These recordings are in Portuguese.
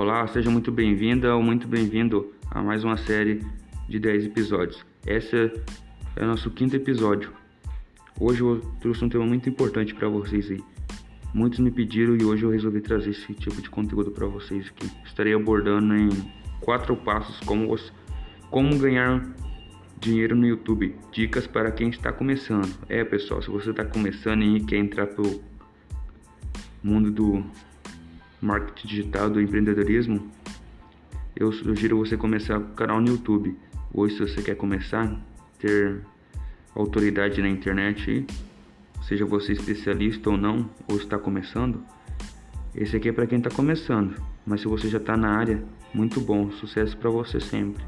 Olá, seja muito bem-vinda ou muito bem-vindo a mais uma série de 10 episódios. Esse é o nosso quinto episódio. Hoje eu trouxe um tema muito importante para vocês aí. Muitos me pediram e hoje eu resolvi trazer esse tipo de conteúdo para vocês aqui. Estarei abordando em quatro passos como, como ganhar dinheiro no YouTube. Dicas para quem está começando. É, pessoal, se você está começando e quer entrar pro mundo do marketing digital, do empreendedorismo, eu sugiro você começar o canal no YouTube. Hoje, se você quer começar, ter autoridade na internet, seja você especialista ou não, ou está começando, esse aqui é para quem está começando. Mas se você já está na área, muito bom, sucesso para você sempre.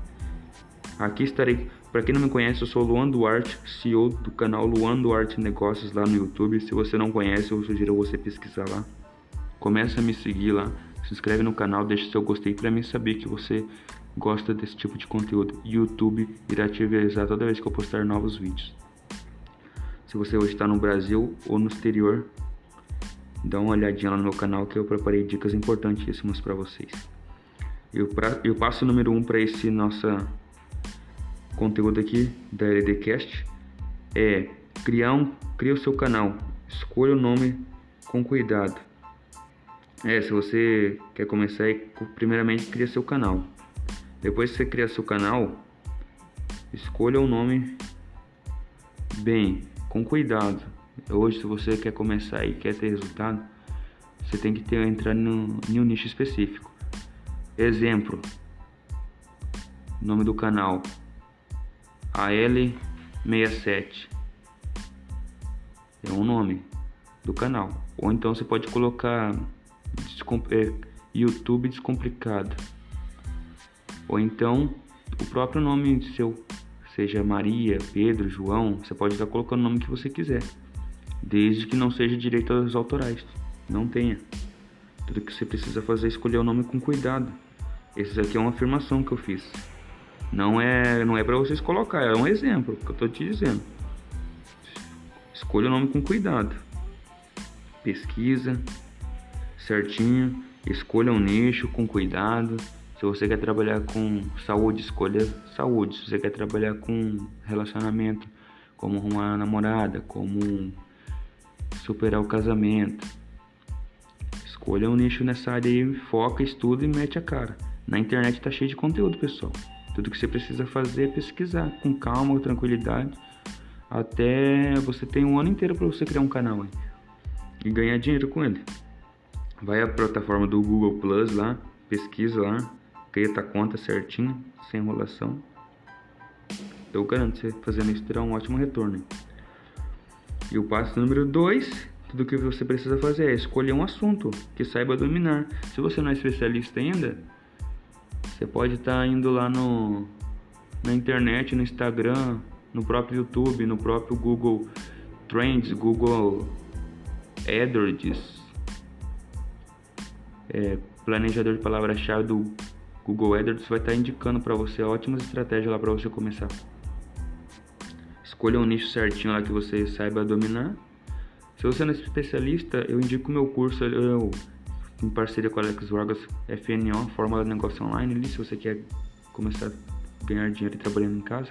Aqui estarei, para quem não me conhece, eu sou Luan Duarte, CEO do canal Luan Duarte Negócios lá no YouTube. Se você não conhece, eu sugiro você pesquisar lá. Comece a me seguir lá, se inscreve no canal, deixe seu gostei para mim saber que você gosta desse tipo de conteúdo. YouTube irá te avisar toda vez que eu postar novos vídeos. Se você hoje está no Brasil ou no exterior, dá uma olhadinha lá no meu canal que eu preparei dicas importantíssimas para vocês. E o passo número 1 um para esse nossa conteúdo aqui da LDcast é criar um, cria o seu canal, escolha o nome com cuidado. É, se você quer começar, primeiramente cria seu canal. Depois que você criar seu canal, escolha um nome bem, com cuidado. Hoje, se você quer começar e quer ter resultado, você tem que ter entrar no, em um nicho específico. Exemplo: nome do canal AL67 é um nome do canal. Ou então você pode colocar é, YouTube Descomplicado. Ou então o próprio nome seu, seja Maria, Pedro, João, você pode estar colocando o nome que você quiser, desde que não seja direitos autorais. Não tenha. Tudo que você precisa fazer é escolher o nome com cuidado. Esse aqui é uma afirmação que eu fiz. Não é, não é para vocês colocar, é um exemplo que eu tô te dizendo. Escolha o nome com cuidado. Pesquisa certinho, escolha um nicho com cuidado. Se você quer trabalhar com saúde, escolha saúde. Se você quer trabalhar com relacionamento, como uma namorada, como superar o casamento, escolha um nicho nessa área aí, foca, estuda e mete a cara. Na internet tá cheio de conteúdo, pessoal. Tudo que você precisa fazer é pesquisar com calma, tranquilidade, até você ter um ano inteiro para você criar um canal e ganhar dinheiro com ele. Vai à plataforma do Google Plus lá, pesquisa lá, cria tua conta certinho, sem enrolação. Eu garanto você fazendo isso terá um ótimo retorno. E o passo número 2, tudo que você precisa fazer é escolher um assunto que saiba dominar. Se você não é especialista ainda, você pode estar tá indo lá no, na internet, no Instagram, no próprio YouTube, no próprio Google Trends, Google AdWords, é, planejador de palavra-chave do Google AdWords vai estar tá indicando para você ótimas estratégias lá para você começar. Escolha um nicho certinho lá que você saiba dominar. Se você não é especialista, eu indico meu curso. Eu, em parceria com Alex Vargas, FNO, Fórmula de Negócio Online, ali, se você quer começar a ganhar dinheiro trabalhando em casa.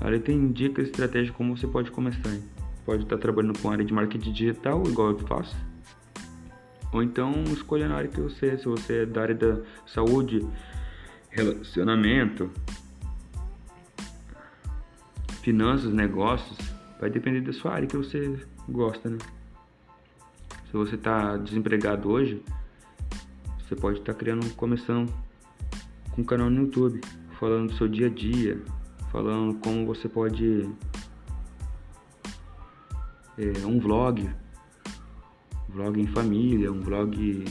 Ali tem dicas e estratégias como você pode começar. Hein? Pode estar trabalhando com área de marketing digital, igual eu faço. Ou então escolha na área que você é. Se você é da área da saúde, relacionamento, finanças, negócios, vai depender da sua área que você gosta, né? Se você está desempregado hoje, você pode estar tá criando, começando com um canal no YouTube, falando do seu dia a dia, falando como você pode é, um vlog, vlog em família, um vlog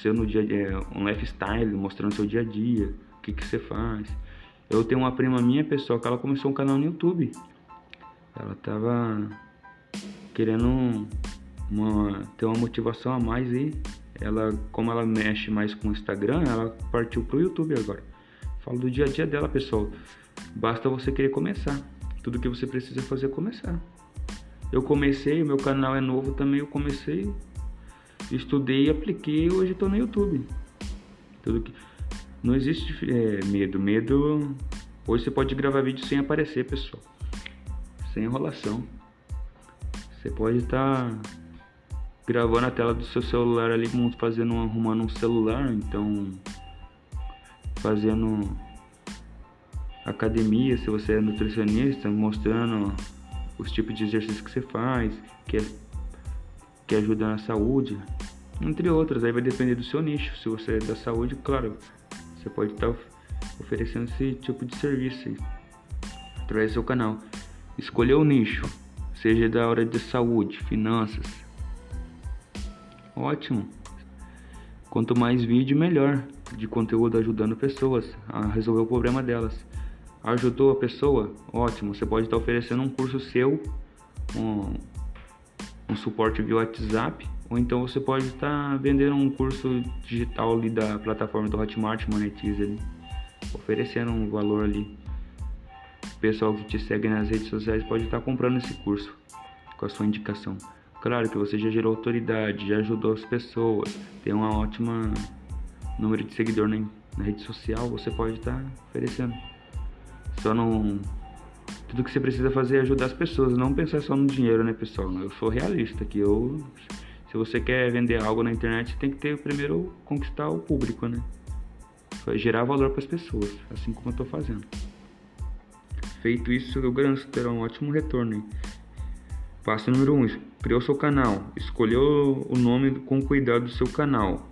seu no dia é, um lifestyle, mostrando seu dia a dia, o que que você faz. Eu tenho uma prima minha, pessoal, que ela começou um canal no YouTube. Ela tava querendo uma, ter uma motivação a mais e ela, como ela mexe mais com o Instagram, ela partiu pro YouTube agora. Falo do dia a dia dela, pessoal. Basta você querer começar. Tudo que você precisa fazer é começar. Eu comecei, o meu canal é novo também, eu comecei, estudei apliquei hoje estou no YouTube. Tudo que não existe é, medo. Medo hoje você pode gravar vídeo sem aparecer, pessoal. Sem enrolação. Você pode estar tá gravando a tela do seu celular ali, fazendo arrumando um celular, então fazendo academia, se você é nutricionista, mostrando os tipos de exercícios que você faz, que, é, que ajuda na saúde, entre outras. Aí vai depender do seu nicho. Se você é da saúde, claro, você pode estar oferecendo esse tipo de serviço através do seu canal. Escolher o nicho, seja da área de saúde, finanças. Ótimo. Quanto mais vídeo, melhor de conteúdo ajudando pessoas a resolver o problema delas. Ajudou a pessoa? Ótimo, você pode estar oferecendo um curso seu, um, um suporte via WhatsApp, ou então você pode estar vendendo um curso digital ali da plataforma do Hotmart Monetize ali, oferecendo um valor ali. O pessoal que te segue nas redes sociais pode estar comprando esse curso com a sua indicação. Claro que você já gerou autoridade, já ajudou as pessoas, tem uma ótima número de seguidor na, na rede social, você pode estar oferecendo. Só não. Tudo que você precisa fazer é ajudar as pessoas, não pensar só no dinheiro, né, pessoal? Eu sou realista que eu. Se você quer vender algo na internet, tem que ter primeiro conquistar o público, né? Gerar valor para as pessoas, assim como eu estou fazendo. Feito isso, eu garanto terá um ótimo retorno. Hein? Passo número 1. Um, criou seu canal. Escolheu o nome com cuidado do seu canal.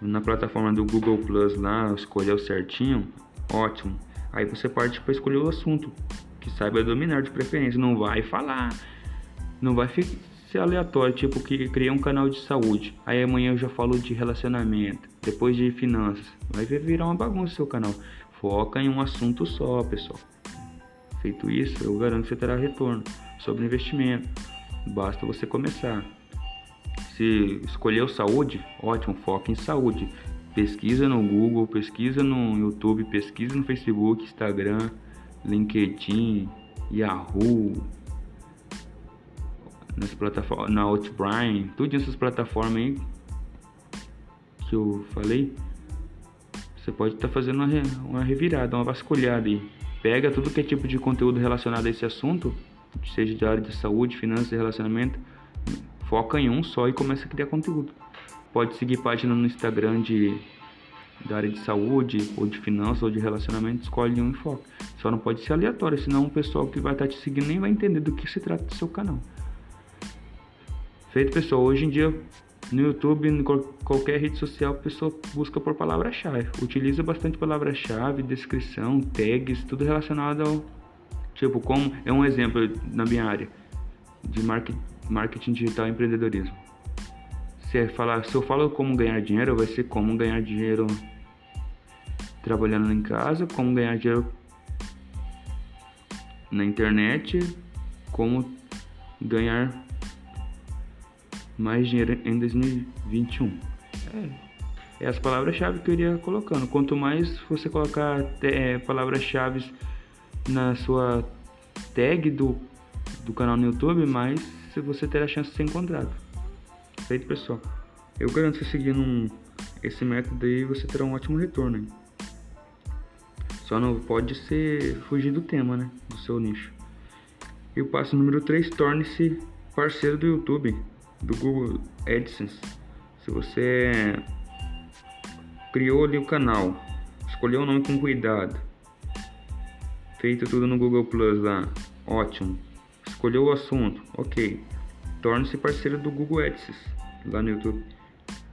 Na plataforma do Google Plus lá, escolheu certinho. Ótimo. Aí você parte para escolher o assunto que saiba dominar de preferência. Não vai falar, não vai ser aleatório, tipo que criei um canal de saúde. Aí amanhã eu já falo de relacionamento, depois de finanças. Vai virar uma bagunça o seu canal. Foca em um assunto só, pessoal. Feito isso, eu garanto que você terá retorno sobre investimento. Basta você começar. Se escolheu saúde, ótimo, foca em saúde. Pesquisa no Google, pesquisa no YouTube, pesquisa no Facebook, Instagram, LinkedIn, Yahoo, nas plataformas, na Outbrain, tudo essas plataformas aí que eu falei, você pode estar tá fazendo uma, uma revirada, uma vasculhada aí. Pega tudo que é tipo de conteúdo relacionado a esse assunto, seja de área de saúde, finanças e relacionamento, foca em um só e começa a criar conteúdo. Pode seguir página no Instagram de da área de saúde, ou de finanças, ou de relacionamento, escolhe um e foca. Só não pode ser aleatório, senão o pessoal que vai estar te seguindo nem vai entender do que se trata do seu canal. Feito, pessoal, hoje em dia no YouTube, em qualquer rede social, a pessoa busca por palavra-chave. Utiliza bastante palavra-chave, descrição, tags, tudo relacionado ao. Tipo, como é um exemplo na minha área de marketing digital e empreendedorismo. Se, falar, se eu falo como ganhar dinheiro, vai ser como ganhar dinheiro trabalhando em casa, como ganhar dinheiro na internet, como ganhar mais dinheiro em 2021. É, é as palavras-chave que eu iria colocando. Quanto mais você colocar é, palavras-chave na sua tag do, do canal no YouTube, mais você terá chance de ser encontrado. Feito, pessoal. Eu garanto que seguindo um, esse método aí você terá um ótimo retorno. Hein? Só não pode ser fugir do tema, né? Do seu nicho. E o passo número 3, torne-se parceiro do YouTube, do Google AdSense. Se você criou ali o canal, escolheu o nome com cuidado, feito tudo no Google Plus lá, ótimo. Escolheu o assunto, ok. Torne-se parceiro do Google AdSense lá no YouTube.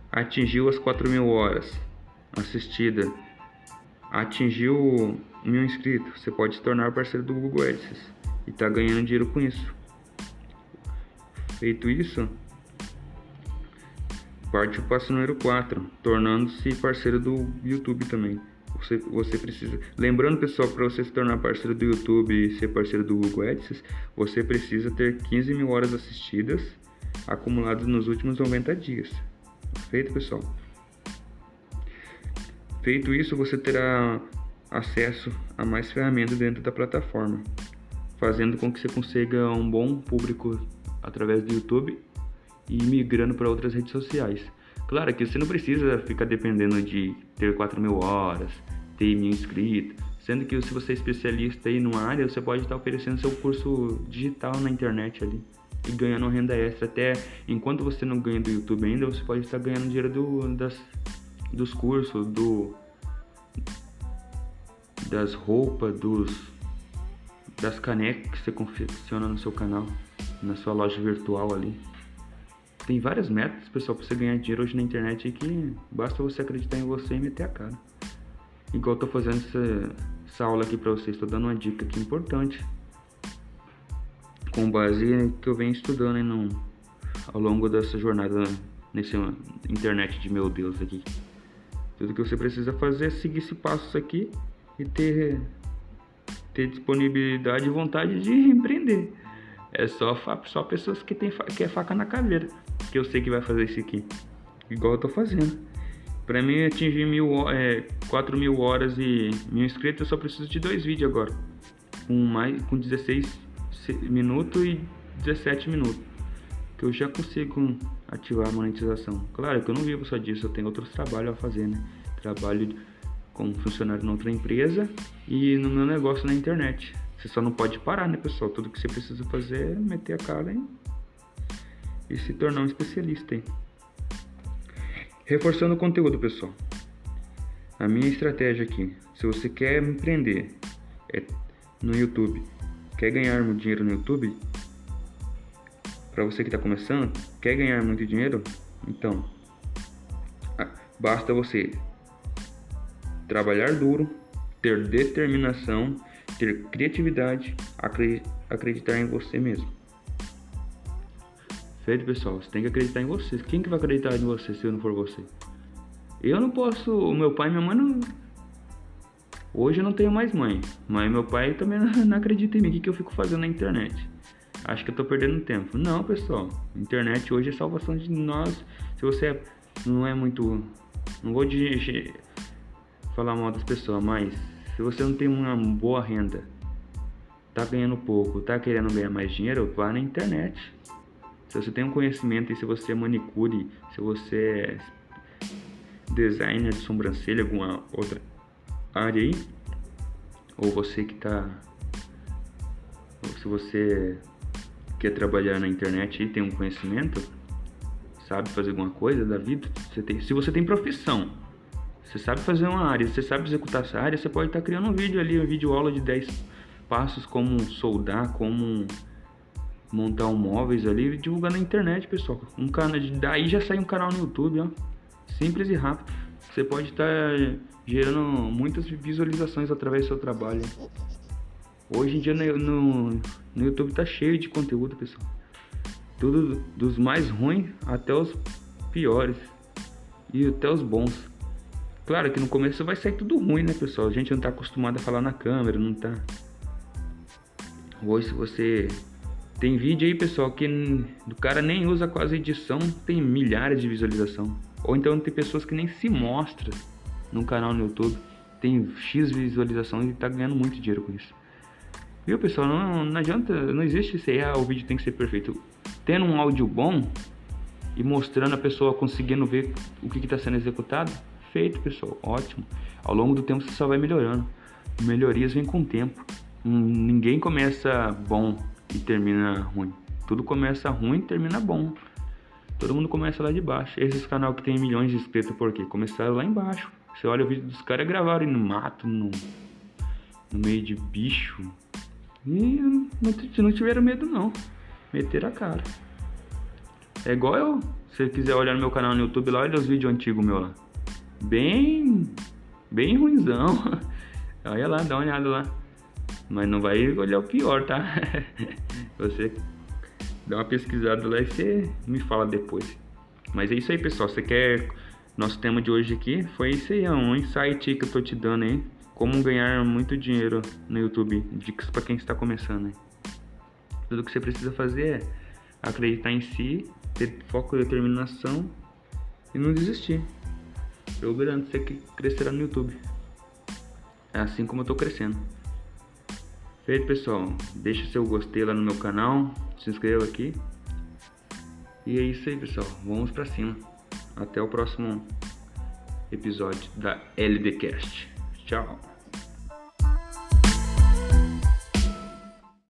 Atingiu as 4 mil horas assistida. Atingiu mil inscritos. Você pode se tornar parceiro do Google AdSense e tá ganhando dinheiro com isso. Feito isso, parte o passo número 4, tornando-se parceiro do YouTube também. Você, você precisa. Lembrando, pessoal, para você se tornar parceiro do YouTube e ser parceiro do Google AdSense, você precisa ter 15 mil horas assistidas acumulados nos últimos 90 dias. Feito, pessoal? Feito isso, você terá acesso a mais ferramentas dentro da plataforma, fazendo com que você consiga um bom público através do YouTube e migrando para outras redes sociais. Claro que você não precisa ficar dependendo de ter 4 mil horas, ter mil inscritos, sendo que se você é especialista aí numa área, você pode estar oferecendo seu curso digital na internet ali e ganhando renda extra. Até enquanto você não ganha do YouTube ainda, você pode estar ganhando dinheiro do, das, dos cursos, do, das roupas, dos, das canecas que você confecciona no seu canal, na sua loja virtual ali. Tem vários métodos, pessoal, para você ganhar dinheiro hoje na internet que basta você acreditar em você e meter a cara. Igual eu tô fazendo essa, essa aula aqui para vocês, estou dando uma dica aqui importante. Com base que eu venho estudando no, ao longo dessa jornada nesse internet de meu Deus aqui. Tudo que você precisa fazer é seguir esse passo aqui e ter, ter disponibilidade e vontade de empreender. É só, só pessoas que tem que é faca na caveira que eu sei que vai fazer isso aqui. Igual eu tô fazendo. Pra mim atingir mil, é, 4 mil horas e mil inscritos, eu só preciso de dois vídeos agora. Com, mais, com 16 minutos e 17 minutos. Que eu já consigo ativar a monetização. Claro que eu não vivo só disso, eu tenho outros trabalhos a fazer, né? Trabalho como funcionário em outra empresa e no meu negócio na internet. Você só não pode parar, né, pessoal? Tudo que você precisa fazer é meter a cara e, e se tornar um especialista. Hein? Reforçando o conteúdo, pessoal. A minha estratégia aqui, se você quer empreender é, no YouTube, quer ganhar muito dinheiro no YouTube, para você que está começando, quer ganhar muito dinheiro, então basta você trabalhar duro, ter determinação ter criatividade, acreditar em você mesmo. Feito, pessoal, você tem que acreditar em você. Quem que vai acreditar em você se eu não for você? Eu não posso, o meu pai e minha mãe não Hoje eu não tenho mais mãe, mas meu pai também não acredita em mim. O que, eu fico fazendo na internet? Acho que eu tô perdendo tempo. Não, pessoal. Internet hoje é salvação de nós. Se você não é muito. Não vou de, falar mal das pessoas, mas se você não tem uma boa renda, tá ganhando pouco, tá querendo ganhar mais dinheiro, vá na internet. Se você tem um conhecimento e se você é manicure, se você é designer de sobrancelha, alguma outra área aí, ou você que tá ou se você quer trabalhar na internet e tem um conhecimento, sabe fazer alguma coisa da vida, você tem, se você tem profissão, você sabe fazer uma área, você sabe executar essa área, você pode estar criando um vídeo ali, um vídeo aula de 10 passos como soldar, como montar um móveis ali e divulgar na internet, pessoal. Um canal, daí já sai um canal no YouTube, ó. Simples e rápido. Você pode estar gerando muitas visualizações através do seu trabalho. Hoje em dia no, no, no YouTube tá cheio de conteúdo, pessoal. Tudo dos mais ruins até os piores. E até os bons. Claro que no começo vai sair tudo ruim, né, pessoal? A gente não tá acostumado a falar na câmera, não tá. Hoje, se você tem vídeo aí, pessoal, que o cara nem usa quase edição, tem milhares de visualização. Ou então tem pessoas que nem se mostram no canal no YouTube, tem X visualização e tá ganhando muito dinheiro com isso. Viu, pessoal? Não, não adianta, não existe isso aí, ah, o vídeo tem que ser perfeito. Tendo um áudio bom e mostrando a pessoa conseguindo ver o que está sendo executado, Perfeito, pessoal. Ótimo. Ao longo do tempo você só vai melhorando. Melhorias vêm com o tempo. Hum, ninguém começa bom e termina ruim. Tudo começa ruim e termina bom. Todo mundo começa lá de baixo. Esses canal que tem milhões de inscritos, por quê? Começaram lá embaixo. Você olha o vídeo dos caras gravaram no mato, no, no meio de bicho. E não, tiveram medo não. Meteram a cara. É igual eu. Se você quiser olhar no meu canal no YouTube lá, olha os vídeos antigos meu lá bem bem ruimzão. Olha lá, dá uma olhada lá. Mas não vai olhar o pior, tá? você dá uma pesquisada lá e você me fala depois. Mas é isso aí, pessoal. Você quer. Nosso tema de hoje aqui foi isso aí, um insight que eu tô te dando aí. Como ganhar muito dinheiro no YouTube. Dicas para quem está começando aí. Tudo que você precisa fazer é acreditar em si, ter foco e determinação e não desistir. Eu garanto você que crescerá no YouTube. É assim como eu tô crescendo. Feito pessoal, deixa seu gostei lá no meu canal, se inscreva aqui. E é isso aí pessoal, vamos pra cima. Até o próximo episódio da LDcast. Tchau.